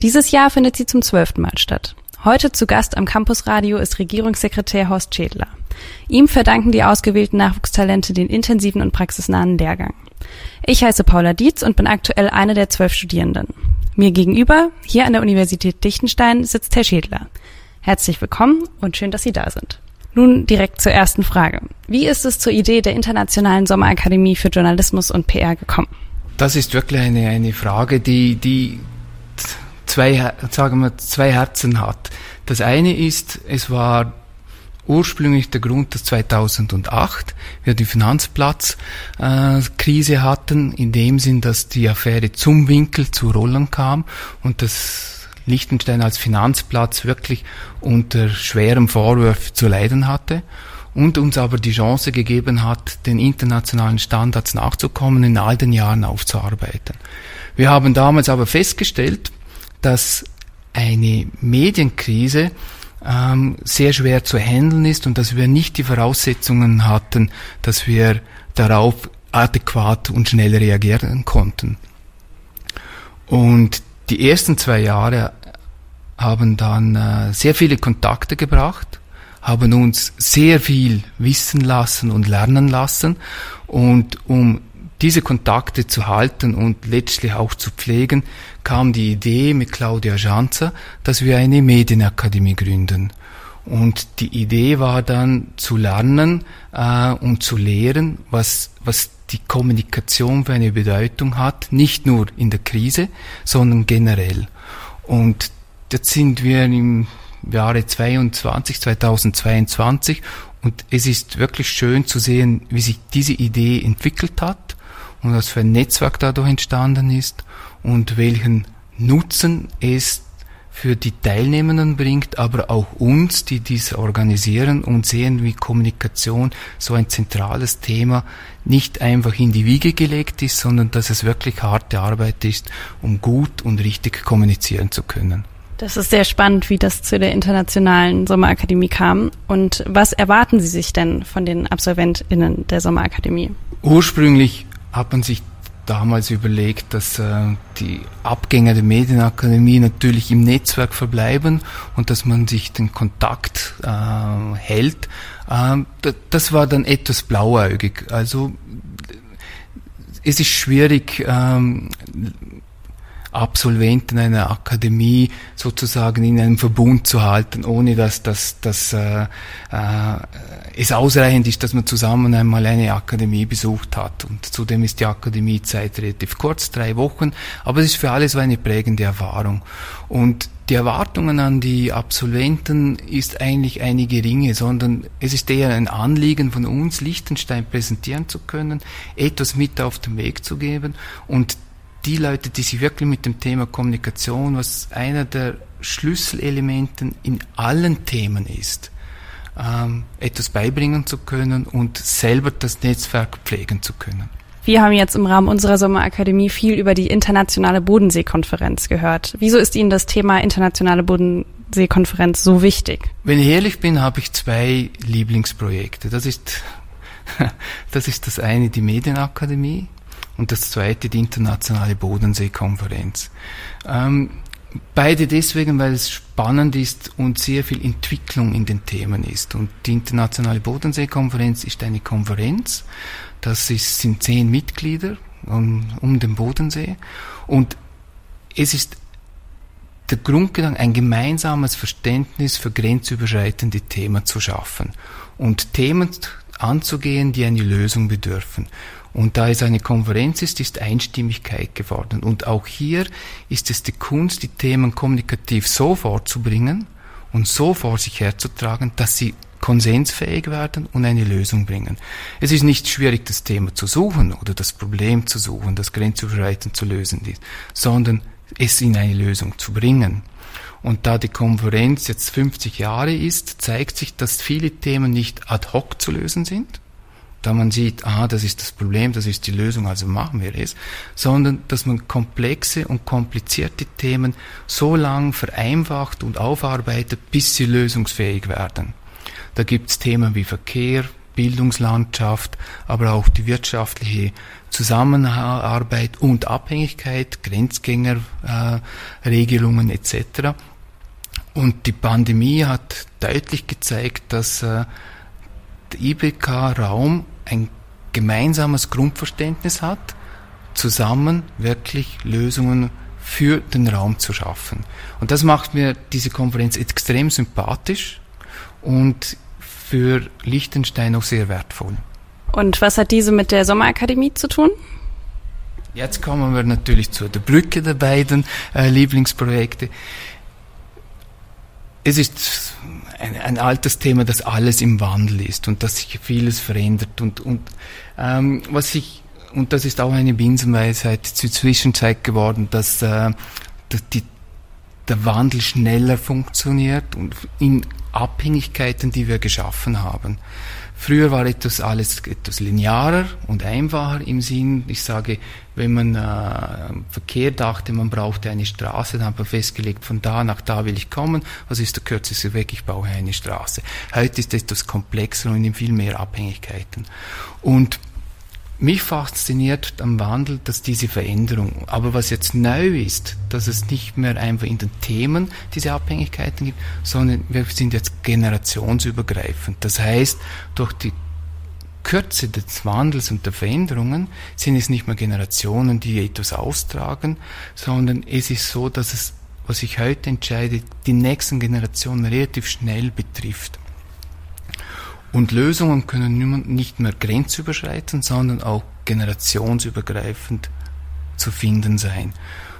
Dieses Jahr findet sie zum zwölften Mal statt. Heute zu Gast am Campusradio ist Regierungssekretär Horst Schädler. Ihm verdanken die ausgewählten Nachwuchstalente den intensiven und praxisnahen Lehrgang. Ich heiße Paula Dietz und bin aktuell eine der zwölf Studierenden. Mir gegenüber, hier an der Universität Dichtenstein, sitzt Herr Schädler. Herzlich willkommen und schön, dass Sie da sind. Nun direkt zur ersten Frage. Wie ist es zur Idee der Internationalen Sommerakademie für Journalismus und PR gekommen? Das ist wirklich eine, eine Frage, die, die zwei, sagen wir, zwei Herzen hat. Das eine ist, es war ursprünglich der Grund, dass 2008 wir die Finanzplatzkrise hatten, in dem Sinn, dass die Affäre zum Winkel zu Rollen kam und das Liechtenstein als Finanzplatz wirklich unter schwerem Vorwurf zu leiden hatte und uns aber die Chance gegeben hat, den internationalen Standards nachzukommen, in all den Jahren aufzuarbeiten. Wir haben damals aber festgestellt, dass eine Medienkrise ähm, sehr schwer zu handeln ist und dass wir nicht die Voraussetzungen hatten, dass wir darauf adäquat und schnell reagieren konnten. Und die ersten zwei Jahre haben dann äh, sehr viele Kontakte gebracht, haben uns sehr viel wissen lassen und lernen lassen. Und um diese Kontakte zu halten und letztlich auch zu pflegen, kam die Idee mit Claudia Schanzer, dass wir eine Medienakademie gründen. Und die Idee war dann zu lernen äh, und zu lehren, was, was die Kommunikation für eine Bedeutung hat, nicht nur in der Krise, sondern generell. Und jetzt sind wir im Jahre 22, 2022 und es ist wirklich schön zu sehen, wie sich diese Idee entwickelt hat und was für ein Netzwerk dadurch entstanden ist und welchen Nutzen es für die Teilnehmenden bringt, aber auch uns, die dies organisieren und sehen, wie Kommunikation so ein zentrales Thema nicht einfach in die Wiege gelegt ist, sondern dass es wirklich harte Arbeit ist, um gut und richtig kommunizieren zu können. Das ist sehr spannend, wie das zu der internationalen Sommerakademie kam. Und was erwarten Sie sich denn von den AbsolventInnen der Sommerakademie? Ursprünglich hat man sich damals überlegt, dass äh, die Abgänger der Medienakademie natürlich im Netzwerk verbleiben und dass man sich den Kontakt äh, hält. Ähm, das war dann etwas blauäugig. Also es ist schwierig, ähm, Absolventen einer Akademie sozusagen in einem Verbund zu halten, ohne dass, dass, dass äh, äh, es ausreichend ist, dass man zusammen einmal eine Akademie besucht hat. Und zudem ist die Akademiezeit relativ kurz, drei Wochen, aber es ist für alle so eine prägende Erfahrung. Und die Erwartungen an die Absolventen ist eigentlich eine geringe, sondern es ist eher ein Anliegen von uns, Liechtenstein präsentieren zu können, etwas mit auf den Weg zu geben und die Leute, die sich wirklich mit dem Thema Kommunikation, was einer der Schlüsselelementen in allen Themen ist, ähm, etwas beibringen zu können und selber das Netzwerk pflegen zu können. Wir haben jetzt im Rahmen unserer Sommerakademie viel über die internationale Bodenseekonferenz gehört. Wieso ist Ihnen das Thema internationale Bodenseekonferenz so wichtig? Wenn ich ehrlich bin, habe ich zwei Lieblingsprojekte. Das ist das ist das eine die Medienakademie und das zweite die internationale Bodenseekonferenz. Ähm, beide deswegen, weil es spannend ist und sehr viel Entwicklung in den Themen ist. Und die internationale Bodenseekonferenz ist eine Konferenz, das ist, sind zehn Mitglieder um, um den Bodensee und es ist der Grundgedanke, ein gemeinsames Verständnis für grenzüberschreitende Themen zu schaffen und Themen anzugehen, die eine Lösung bedürfen. Und da es eine Konferenz ist, ist Einstimmigkeit geworden. Und auch hier ist es die Kunst, die Themen kommunikativ so vorzubringen und so vor sich herzutragen, dass sie konsensfähig werden und eine Lösung bringen. Es ist nicht schwierig, das Thema zu suchen oder das Problem zu suchen, das grenzüberschreitend zu lösen ist, sondern es in eine Lösung zu bringen. Und da die Konferenz jetzt 50 Jahre ist, zeigt sich, dass viele Themen nicht ad hoc zu lösen sind, da man sieht, ah, das ist das Problem, das ist die Lösung, also machen wir es, sondern dass man komplexe und komplizierte Themen so lang vereinfacht und aufarbeitet, bis sie lösungsfähig werden. Da gibt es Themen wie Verkehr, Bildungslandschaft, aber auch die wirtschaftliche Zusammenarbeit und Abhängigkeit, Grenzgängerregelungen äh, etc. Und die Pandemie hat deutlich gezeigt, dass äh, der IBK-Raum ein gemeinsames Grundverständnis hat, zusammen wirklich Lösungen für den Raum zu schaffen. Und das macht mir diese Konferenz extrem sympathisch und für Liechtenstein auch sehr wertvoll. Und was hat diese mit der Sommerakademie zu tun? Jetzt kommen wir natürlich zu der Brücke der beiden äh, Lieblingsprojekte. Es ist ein, ein, altes Thema, dass alles im Wandel ist und dass sich vieles verändert und, und ähm, was sich und das ist auch eine Binsenweisheit zur Zwischenzeit geworden, dass, äh, dass die, der Wandel schneller funktioniert und in Abhängigkeiten, die wir geschaffen haben. Früher war etwas alles etwas linearer und einfacher im Sinn, ich sage, wenn man äh, Verkehr dachte, man brauchte eine Straße, dann hat man festgelegt, von da nach da will ich kommen, was ist der kürzeste Weg, ich baue eine Straße. Heute ist es etwas komplexer und in viel mehr Abhängigkeiten. Und mich fasziniert am Wandel, dass diese Veränderung, aber was jetzt neu ist, dass es nicht mehr einfach in den Themen diese Abhängigkeiten gibt, sondern wir sind jetzt generationsübergreifend. Das heißt, durch die Kürze des Wandels und der Veränderungen sind es nicht mehr Generationen, die etwas austragen, sondern es ist so, dass es, was ich heute entscheide, die nächsten Generationen relativ schnell betrifft. Und Lösungen können nicht mehr grenzüberschreitend, sondern auch generationsübergreifend zu finden sein.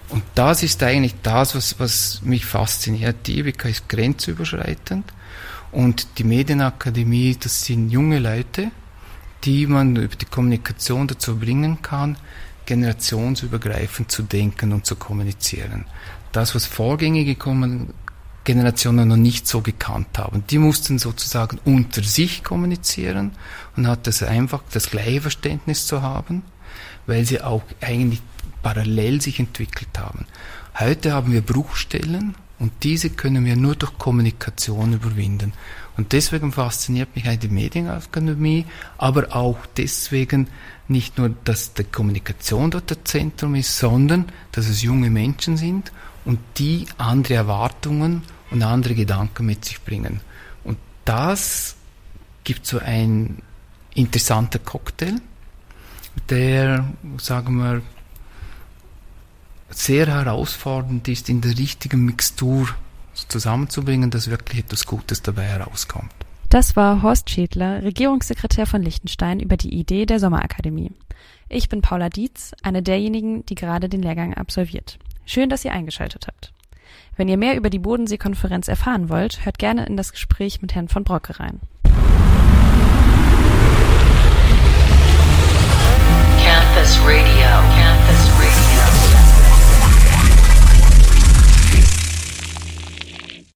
Und das ist eigentlich das, was, was mich fasziniert. Die EWK ist grenzüberschreitend und die Medienakademie, das sind junge Leute, die man über die Kommunikation dazu bringen kann, generationsübergreifend zu denken und zu kommunizieren. Das, was vorgängige Generationen noch nicht so gekannt haben. Die mussten sozusagen unter sich kommunizieren und hat das einfach das gleiche Verständnis zu haben, weil sie auch eigentlich parallel sich entwickelt haben. Heute haben wir Bruchstellen und diese können wir nur durch Kommunikation überwinden. Und deswegen fasziniert mich die Medienakademie, aber auch deswegen nicht nur, dass die Kommunikation dort das Zentrum ist, sondern dass es junge Menschen sind und die andere Erwartungen und andere Gedanken mit sich bringen. Und das gibt so ein interessanter Cocktail, der, sagen wir, sehr herausfordernd ist, in der richtigen Mixtur zusammenzubringen, dass wirklich etwas Gutes dabei herauskommt. Das war Horst Schädler, Regierungssekretär von Liechtenstein, über die Idee der Sommerakademie. Ich bin Paula Dietz, eine derjenigen, die gerade den Lehrgang absolviert. Schön, dass ihr eingeschaltet habt. Wenn ihr mehr über die Bodensee-Konferenz erfahren wollt, hört gerne in das Gespräch mit Herrn von Brocke rein. Campus Radio.